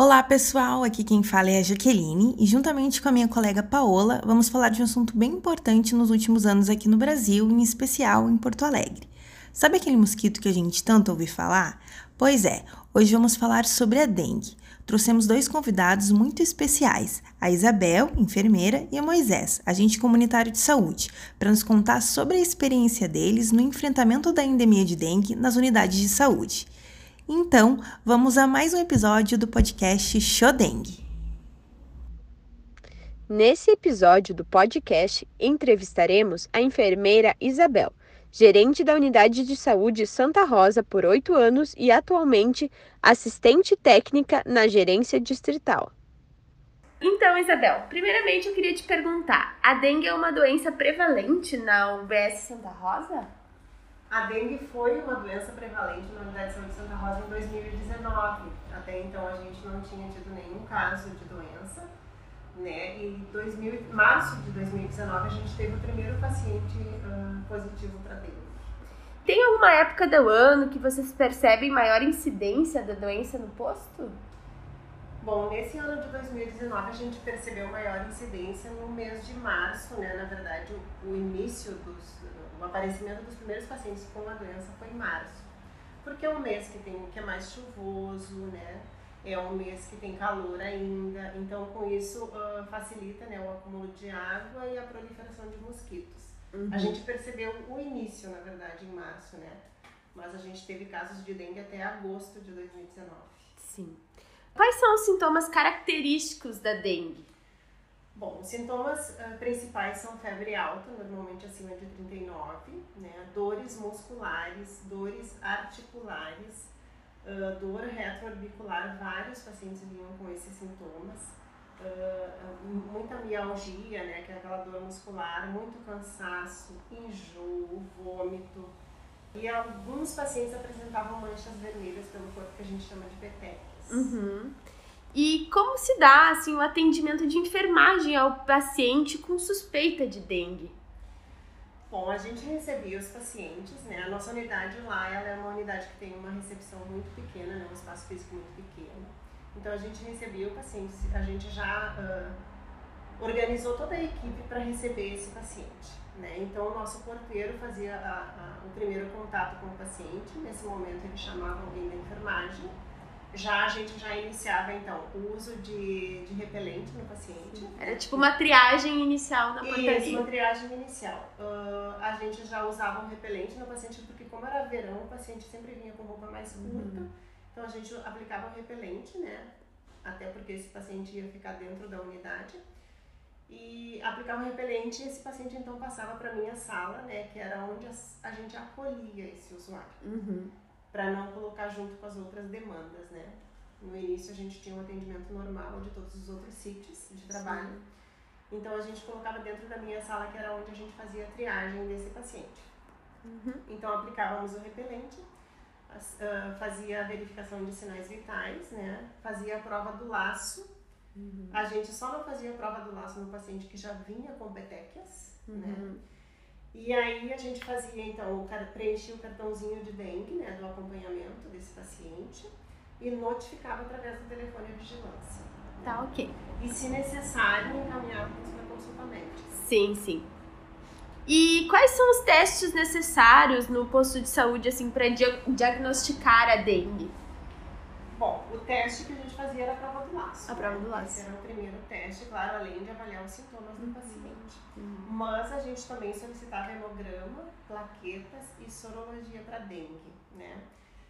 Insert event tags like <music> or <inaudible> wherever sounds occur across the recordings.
Olá pessoal, aqui quem fala é a Jaqueline e juntamente com a minha colega Paola vamos falar de um assunto bem importante nos últimos anos aqui no Brasil, em especial em Porto Alegre. Sabe aquele mosquito que a gente tanto ouve falar? Pois é, hoje vamos falar sobre a dengue. Trouxemos dois convidados muito especiais, a Isabel, enfermeira, e a Moisés, agente comunitário de saúde, para nos contar sobre a experiência deles no enfrentamento da endemia de dengue nas unidades de saúde. Então, vamos a mais um episódio do podcast Shodengue. Nesse episódio do podcast, entrevistaremos a enfermeira Isabel, gerente da Unidade de Saúde Santa Rosa por oito anos e atualmente assistente técnica na gerência distrital. Então, Isabel, primeiramente eu queria te perguntar: a dengue é uma doença prevalente na UBS Santa Rosa? A dengue foi uma doença prevalente na Unidade de Saúde de Santa Rosa em 2019. Até então a gente não tinha tido nenhum caso de doença. Né? E em março de 2019 a gente teve o primeiro paciente uh, positivo para dengue. Tem alguma época do ano que vocês percebem maior incidência da doença no posto? Bom, nesse ano de 2019 a gente percebeu maior incidência no mês de março, né? Na verdade, o, o início dos, o aparecimento dos primeiros pacientes com a doença foi em março, porque é um mês que tem que é mais chuvoso, né? É um mês que tem calor ainda, então com isso uh, facilita né, o acúmulo de água e a proliferação de mosquitos. Uhum. A gente percebeu o início, na verdade, em março, né? Mas a gente teve casos de dengue até agosto de 2019. Sim. Quais são os sintomas característicos da dengue? Bom, os sintomas uh, principais são febre alta, normalmente acima de 39, né? dores musculares, dores articulares, uh, dor retroorbicular, vários pacientes vinham com esses sintomas, uh, muita mialgia, né? que é aquela dor muscular, muito cansaço, enjoo, vômito, e alguns pacientes apresentavam manchas vermelhas pelo corpo que a gente chama de petequias. Uhum. E como se dá assim o atendimento de enfermagem ao paciente com suspeita de dengue? Bom, a gente recebia os pacientes, né? A nossa unidade lá, ela é uma unidade que tem uma recepção muito pequena, né? Um espaço físico muito pequeno. Então a gente recebia o paciente, a gente já uh, organizou toda a equipe para receber esse paciente, né? Então o nosso porteiro fazia a, a, o primeiro contato com o paciente. Nesse momento ele chamava alguém da enfermagem já a gente já iniciava então o uso de, de repelente no paciente. Era tipo uma triagem inicial na portaria. Isso, uma triagem inicial. Uh, a gente já usava um repelente no paciente porque como era verão, o paciente sempre vinha com roupa mais uhum. curta. Uhum. Então a gente aplicava o repelente, né? Até porque esse paciente ia ficar dentro da unidade. E aplicava o repelente e esse paciente então passava para minha sala, né? Que era onde a, a gente acolhia esse usuário. Uhum para não colocar junto com as outras demandas, né? No início a gente tinha um atendimento normal de todos os outros sítios de trabalho. Sim. Então a gente colocava dentro da minha sala, que era onde a gente fazia a triagem desse paciente. Uhum. Então aplicávamos o repelente, uh, fazia a verificação de sinais vitais, né? Fazia a prova do laço. Uhum. A gente só não fazia a prova do laço no paciente que já vinha com petequias, né? uhum. né? E aí a gente fazia, então, preenchia o cartãozinho de dengue, né, do acompanhamento desse paciente e notificava através do telefone de vigilância. Tá, ok. E se necessário, encaminhávamos para consulta médica. Sim, sim. E quais são os testes necessários no posto de saúde, assim, para diagnosticar a dengue? Bom, o teste que a gente fazia era a prova do laço. A prova do laço. Esse era o primeiro teste, claro, além de avaliar os sintomas do uhum. paciente. Uhum. Mas a gente também solicitava hemograma, plaquetas e sorologia para dengue, né?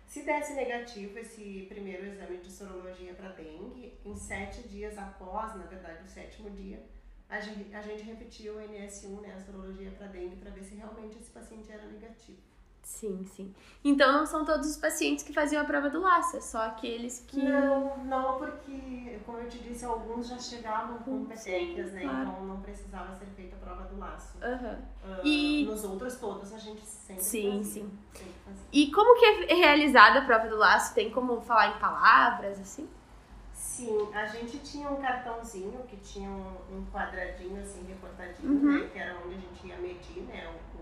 Se desse negativo esse primeiro exame de sorologia para dengue, em sete dias após, na verdade, o sétimo dia, a gente, a gente repetia o NS1, né, a sorologia para dengue, para ver se realmente esse paciente era negativo. Sim, sim. Então não são todos os pacientes que faziam a prova do laço, é só aqueles que. Não, não, porque, como eu te disse, alguns já chegavam com petequias, né? Claro. Então não precisava ser feita a prova do laço. Uhum. Uh, e nos outros todos a gente sempre sim, fazia. Sim, sim. E como que é realizada a prova do laço? Tem como falar em palavras, assim? Sim, a gente tinha um cartãozinho que tinha um, um quadradinho assim recortadinho, uhum. né? Que era onde a gente ia medir, né? O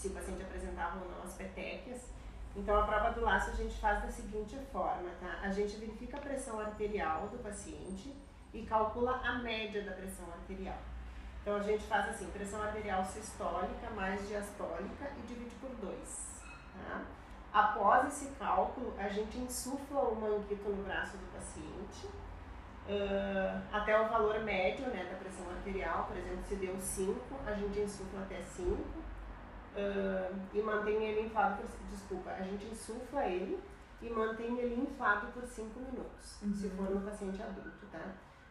se o paciente apresentava ou não as petequias. Então, a prova do laço a gente faz da seguinte forma, tá? A gente verifica a pressão arterial do paciente e calcula a média da pressão arterial. Então, a gente faz assim, pressão arterial sistólica mais diastólica e divide por 2, tá? Após esse cálculo, a gente insufla o manguito no braço do paciente uh, até o valor médio né, da pressão arterial, por exemplo, se deu 5, a gente insufla até 5 uh, e mantém ele inflado por, desculpa, a gente insufla ele e mantém ele inflado por 5 minutos, uhum. se for no paciente adulto, tá?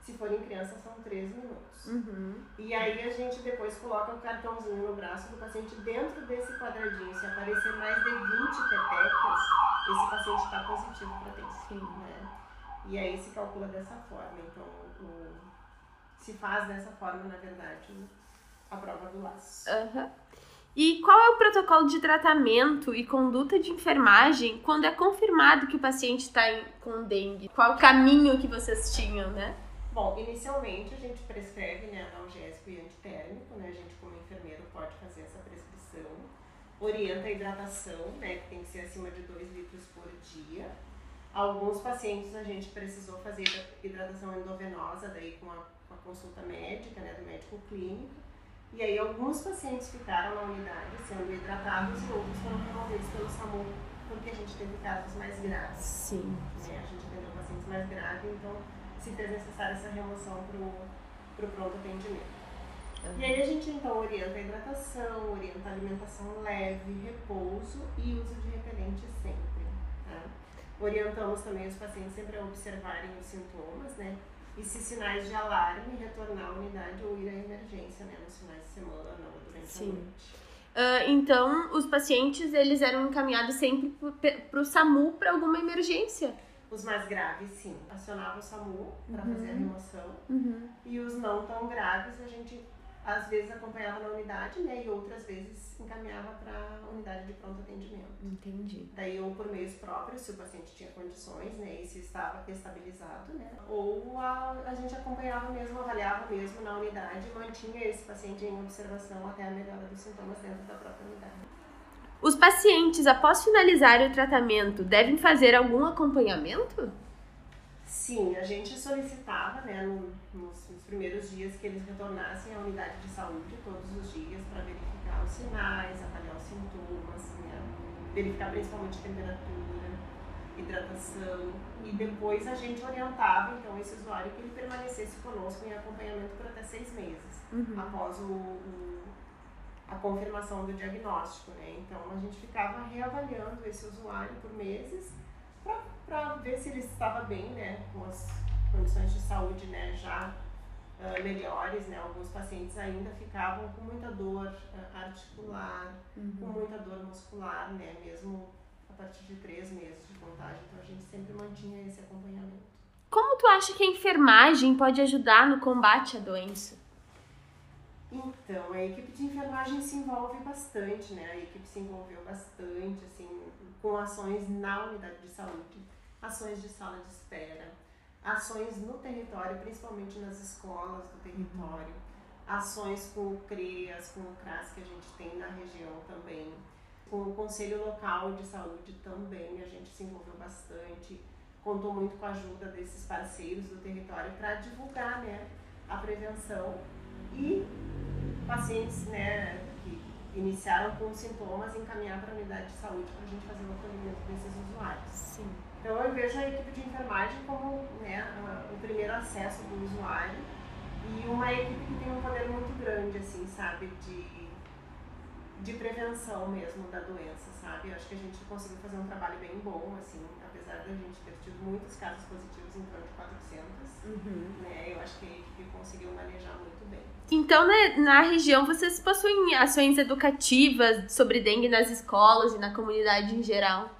Se for em criança, são 3 minutos. Uhum. E aí a gente depois coloca o cartãozinho no braço do paciente dentro desse quadradinho. Se aparecer mais de 20 petecas, esse paciente está positivo para ter. Sim. Né? E aí se calcula dessa forma. Então, o, se faz dessa forma, na verdade, a prova do laço. Uhum. E qual é o protocolo de tratamento e conduta de enfermagem quando é confirmado que o paciente está com dengue? Qual o caminho que vocês tinham, né? Bom, inicialmente a gente prescreve né, analgésico e antitérmico, né? A gente como enfermeiro pode fazer essa prescrição. Orienta a hidratação, né? Que tem que ser acima de 2 litros por dia. Alguns pacientes a gente precisou fazer hidratação endovenosa, daí com a, com a consulta médica, né? Do médico clínico. E aí alguns pacientes ficaram na unidade sendo hidratados e outros foram removidos pelo SAMU porque a gente teve casos mais graves. Sim. Né? A gente atendeu pacientes mais graves, então se fez necessária essa remoção para o pronto atendimento. Uhum. E aí a gente então orienta a hidratação, orienta a alimentação leve, repouso e uso de repelente sempre. Tá? Orientamos também os pacientes sempre a observarem os sintomas, né? E se sinais de alarme, retornar à unidade ou ir à emergência, né? Nos finais de semana ou durante Sim. a noite. Uh, então, os pacientes, eles eram encaminhados sempre para o SAMU para alguma emergência? Os mais graves, sim, acionava o SAMU para uhum. fazer a remoção. Uhum. E os não tão graves, a gente às vezes acompanhava na unidade, né? E outras vezes encaminhava para a unidade de pronto atendimento. Entendi. Daí, ou por meios próprios, se o paciente tinha condições, né? E se estava estabilizado, né? Ou a, a gente acompanhava mesmo, avaliava mesmo na unidade e mantinha esse paciente em observação até a melhora dos sintomas dentro da própria unidade. Os pacientes, após finalizar o tratamento, devem fazer algum acompanhamento? Sim, a gente solicitava, né, no, nos, nos, primeiros dias que eles retornassem à unidade de saúde todos os dias para verificar os sinais, avaliar os sintomas, né, verificar principalmente temperatura, hidratação e depois a gente orientava então esse usuário que ele permanecesse conosco em acompanhamento por até seis meses uhum. após o, o a confirmação do diagnóstico, né? Então a gente ficava reavaliando esse usuário por meses para ver se ele estava bem, né? Com as condições de saúde, né? Já uh, melhores, né? Alguns pacientes ainda ficavam com muita dor uh, articular, uhum. com muita dor muscular, né? Mesmo a partir de três meses de contagem. Então a gente sempre mantinha esse acompanhamento. Como tu acha que a enfermagem pode ajudar no combate à doença? Então, a equipe de enfermagem se envolve bastante, né? A equipe se envolveu bastante, assim, com ações na unidade de saúde, ações de sala de espera, ações no território, principalmente nas escolas do território, ações com o CREAS, com o CRAS que a gente tem na região também, com o Conselho Local de Saúde também, a gente se envolveu bastante, contou muito com a ajuda desses parceiros do território para divulgar, né, a prevenção e pacientes né, que iniciaram com sintomas encaminhar para a unidade de saúde para a gente fazer o acolhimento desses usuários. Sim. Então eu vejo a equipe de enfermagem como né, o primeiro acesso do usuário e uma equipe que tem um poder muito grande, assim, sabe, de, de prevenção mesmo da doença, sabe? Eu acho que a gente conseguiu fazer um trabalho bem bom, assim, apesar da gente ter tido muitos casos positivos em torno de 400, uhum. né? Eu acho que a equipe conseguiu manejar muito bem. Então, né, na região, vocês possuem ações educativas sobre dengue nas escolas e na comunidade em geral?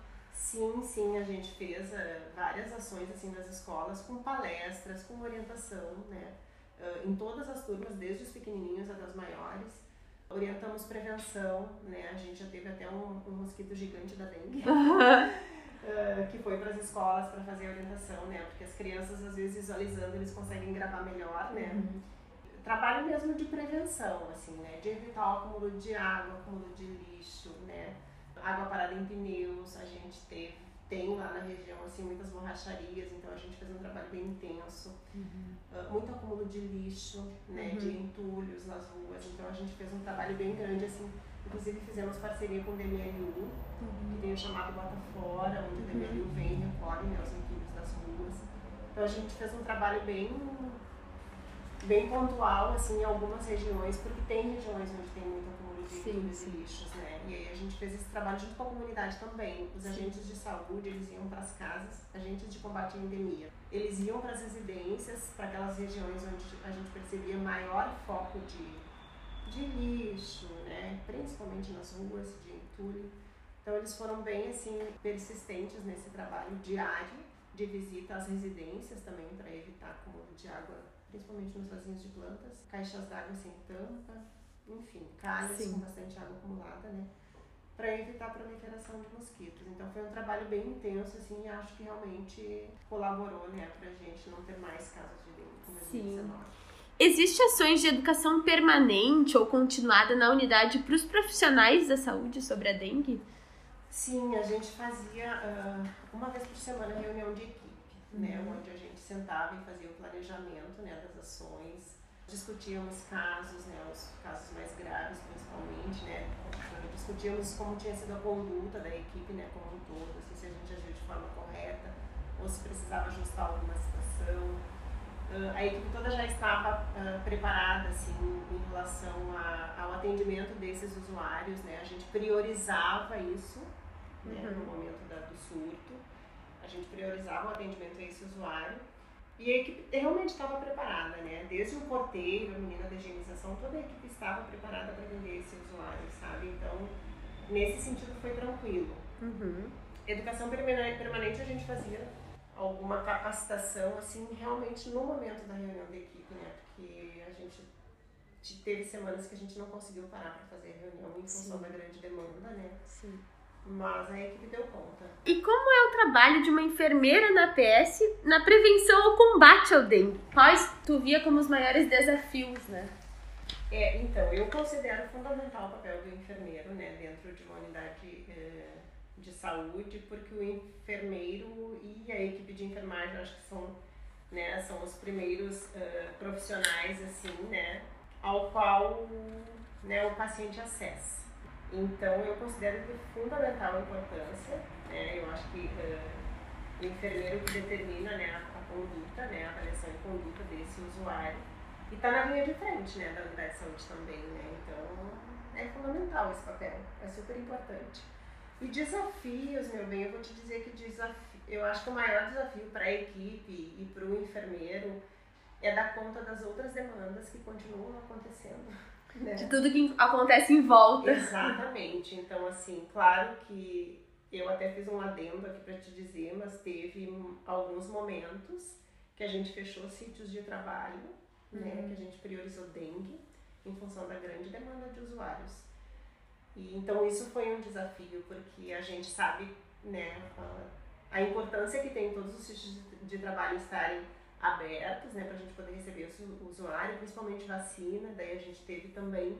Sim, sim, a gente fez uh, várias ações assim nas escolas, com palestras, com orientação, né? Uh, em todas as turmas, desde os pequenininhos até os maiores. Orientamos prevenção, né? A gente já teve até um, um mosquito gigante da dengue. Uh, <laughs> que foi para as escolas para fazer a orientação, né? Porque as crianças, às vezes, visualizando, eles conseguem gravar melhor, né? Uhum trabalho mesmo de prevenção, assim, né? De evitar o acúmulo de água, acúmulo de lixo, né? Água parada em pneus, a gente teve, tem lá na região assim muitas borracharias, então a gente fez um trabalho bem intenso. Uhum. Uh, muito acúmulo de lixo, né, uhum. de entulhos nas ruas, então a gente fez um trabalho bem grande assim. Inclusive fizemos parceria com o DMLU, uhum. que tem o chamado Bota Fora, onde o DMLU uhum. vem e recolhe né, os entulhos das ruas. Então a gente fez um trabalho bem bem pontual assim em algumas regiões, porque tem regiões onde tem muito acúmulo de sim, lixos, né? E aí a gente fez esse trabalho junto com a comunidade também. Os sim. agentes de saúde, eles iam para as casas, agentes de combate à endemia. Eles iam para as residências, para aquelas regiões onde a gente percebia maior foco de, de lixo, né? Principalmente nas ruas de entulho. Então eles foram bem assim persistentes nesse trabalho diário de visita às residências também para evitar acúmulo de água principalmente nos vasinhos de plantas, caixas d'água sem tampa, enfim, calhas Sim. com bastante água acumulada, né? Para evitar a proliferação de mosquitos. Então foi um trabalho bem intenso, assim, e acho que realmente colaborou, né, pra gente não ter mais casos de dengue como 2019. Existe ações de educação permanente ou continuada na unidade para os profissionais da saúde sobre a dengue? Sim, a gente fazia uh, uma vez por semana reunião de equipe, né, uhum. né, onde a gente sentava e fazia o planejamento né, das ações, discutíamos casos, né, os casos mais graves principalmente, né, discutíamos como tinha sido a conduta da equipe né, como um todo, assim, se a gente agiu de forma correta ou se precisava ajustar alguma situação. Uh, a equipe toda já estava uh, preparada assim, em relação a, ao atendimento desses usuários, né? a gente priorizava isso né, uhum. no momento da, do surto, a gente priorizava o atendimento a esse usuário e a equipe realmente estava preparada, né? Desde o porteiro, a menina da higienização, toda a equipe estava preparada para atender esse usuário, sabe? Então, nesse sentido foi tranquilo. Uhum. Educação permanente a gente fazia alguma capacitação, assim, realmente no momento da reunião da equipe, né? Porque a gente teve semanas que a gente não conseguiu parar para fazer a reunião em função Sim. da grande demanda, né? Sim. Mas a equipe deu conta. E como é o trabalho de uma enfermeira na PS na prevenção ou combate ao dengue? Quais tu via como os maiores desafios, né? É, então, eu considero fundamental o papel do enfermeiro, né, dentro de uma unidade eh, de saúde, porque o enfermeiro e a equipe de enfermagem, acho que são, né, são os primeiros uh, profissionais, assim, né, ao qual, né, o paciente acessa. Então, eu considero de fundamental a importância, né? Eu acho que uh, o enfermeiro que determina né, a, a, conduta, né, a avaliação e conduta desse usuário, e está na linha de frente né, da unidade de saúde também, né? Então, é fundamental esse papel, é super importante. E desafios, meu bem, eu vou te dizer que desafio, eu acho que o maior desafio para a equipe e para o enfermeiro é dar conta das outras demandas que continuam acontecendo né? De tudo que acontece em volta. Exatamente. Então, assim, claro que eu até fiz um adendo aqui para te dizer, mas teve alguns momentos que a gente fechou sítios de trabalho, né, uhum. né? Que a gente priorizou dengue em função da grande demanda de usuários. E, então isso foi um desafio, porque a gente sabe né, a, a importância que tem todos os sítios de, de trabalho estarem abertos, né, para a gente poder receber o usuário, principalmente vacina. Daí a gente teve também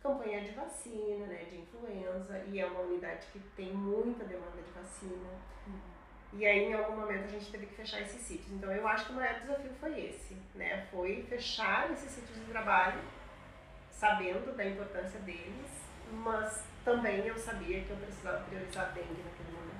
campanha de vacina, né, de influenza, e é uma unidade que tem muita demanda de vacina. Uhum. E aí, em algum momento, a gente teve que fechar esses sítios. Então, eu acho que o maior desafio foi esse, né? Foi fechar esses sítios de trabalho, sabendo da importância deles, mas também eu sabia que eu precisava priorizar a dengue naquele momento.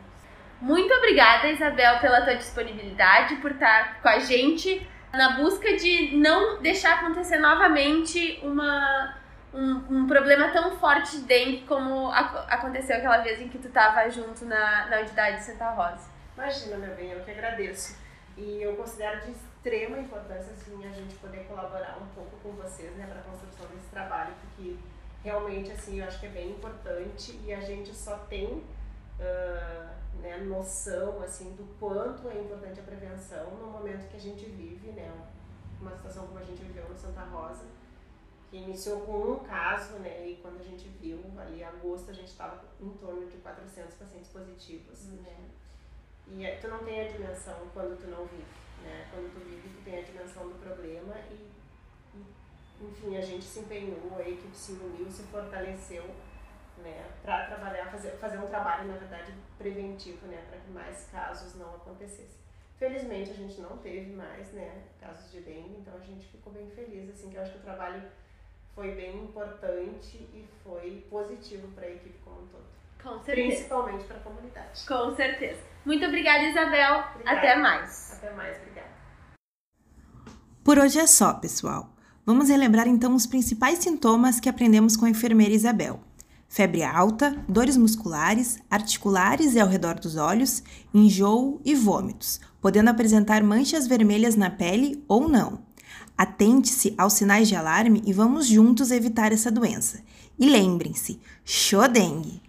Muito obrigada, Isabel, pela tua disponibilidade, por estar com a gente na busca de não deixar acontecer novamente uma, um, um problema tão forte de dengue como aconteceu aquela vez em que tu estava junto na, na unidade de Santa Rosa. Imagina, meu bem, eu que agradeço. E eu considero de extrema importância assim, a gente poder colaborar um pouco com vocês né, para a construção desse trabalho, porque realmente assim, eu acho que é bem importante e a gente só tem. Uh, né, noção assim do quanto é importante a prevenção no momento que a gente vive, né, uma situação como a gente viveu no Santa Rosa, que iniciou com um caso, né, e quando a gente viu ali em agosto a gente estava em torno de 400 pacientes positivos, uhum. né, e tu não tem a dimensão quando tu não vive, né, quando tu vive tu tem a dimensão do problema e, e enfim, a gente se empenhou, a equipe se uniu, se fortaleceu, né, para trabalhar, fazer fazer, um trabalho, na verdade, preventivo, né, para que mais casos não acontecessem. Felizmente a gente não teve mais, né, casos de dengue, então a gente ficou bem feliz, assim, que eu acho que o trabalho foi bem importante e foi positivo para a equipe como um todo. Com certeza. Principalmente para a comunidade. Com certeza. Muito obrigada, Isabel. Obrigada. Até mais. Até mais, obrigada. Por hoje é só, pessoal. Vamos relembrar então os principais sintomas que aprendemos com a enfermeira Isabel. Febre alta, dores musculares, articulares e ao redor dos olhos, enjoo e vômitos, podendo apresentar manchas vermelhas na pele ou não. Atente-se aos sinais de alarme e vamos juntos evitar essa doença. E lembrem-se, show dengue!